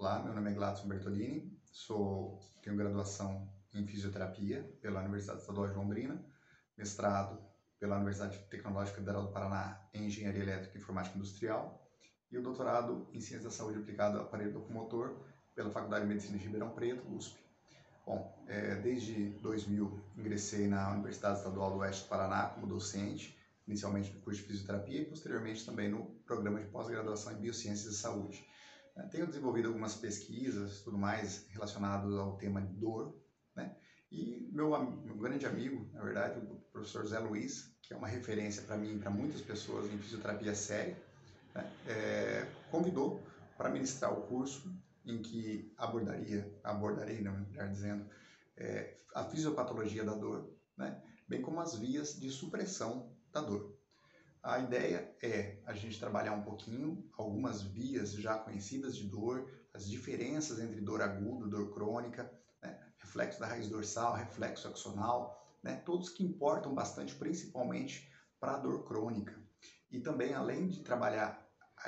Olá, meu nome é Gladson Bertolini, sou, tenho graduação em Fisioterapia pela Universidade Estadual de Londrina, mestrado pela Universidade Tecnológica Federal do Paraná em Engenharia Elétrica e Informática Industrial e o doutorado em Ciência da Saúde Aplicada ao Aparelho Locomotor pela Faculdade de Medicina de Ribeirão Preto, USP. Bom, é, desde 2000 ingressei na Universidade Estadual do Oeste do Paraná como docente, inicialmente no curso de fisioterapia e posteriormente também no programa de pós-graduação em biociências da saúde. É, tenho desenvolvido algumas pesquisas, tudo mais relacionado ao tema de dor, né? E meu, meu grande amigo, na verdade, o professor Zé Luiz, que é uma referência para mim e para muitas pessoas em fisioterapia séria, né? é, convidou para ministrar o curso em que abordaria, abordarei, não, melhor dizendo, é, a fisiopatologia da dor, né? bem como as vias de supressão da dor. A ideia é a gente trabalhar um pouquinho algumas vias já conhecidas de dor, as diferenças entre dor aguda, dor crônica, né? reflexo da raiz dorsal, reflexo axonal, né? todos que importam bastante, principalmente para a dor crônica. E também, além de trabalhar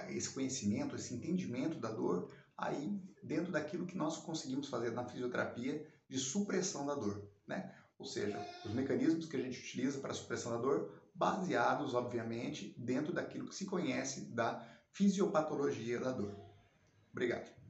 esse conhecimento, esse entendimento da dor, aí dentro daquilo que nós conseguimos fazer na fisioterapia de supressão da dor, né? Ou seja, os mecanismos que a gente utiliza para a supressão da dor, baseados, obviamente, dentro daquilo que se conhece da fisiopatologia da dor. Obrigado.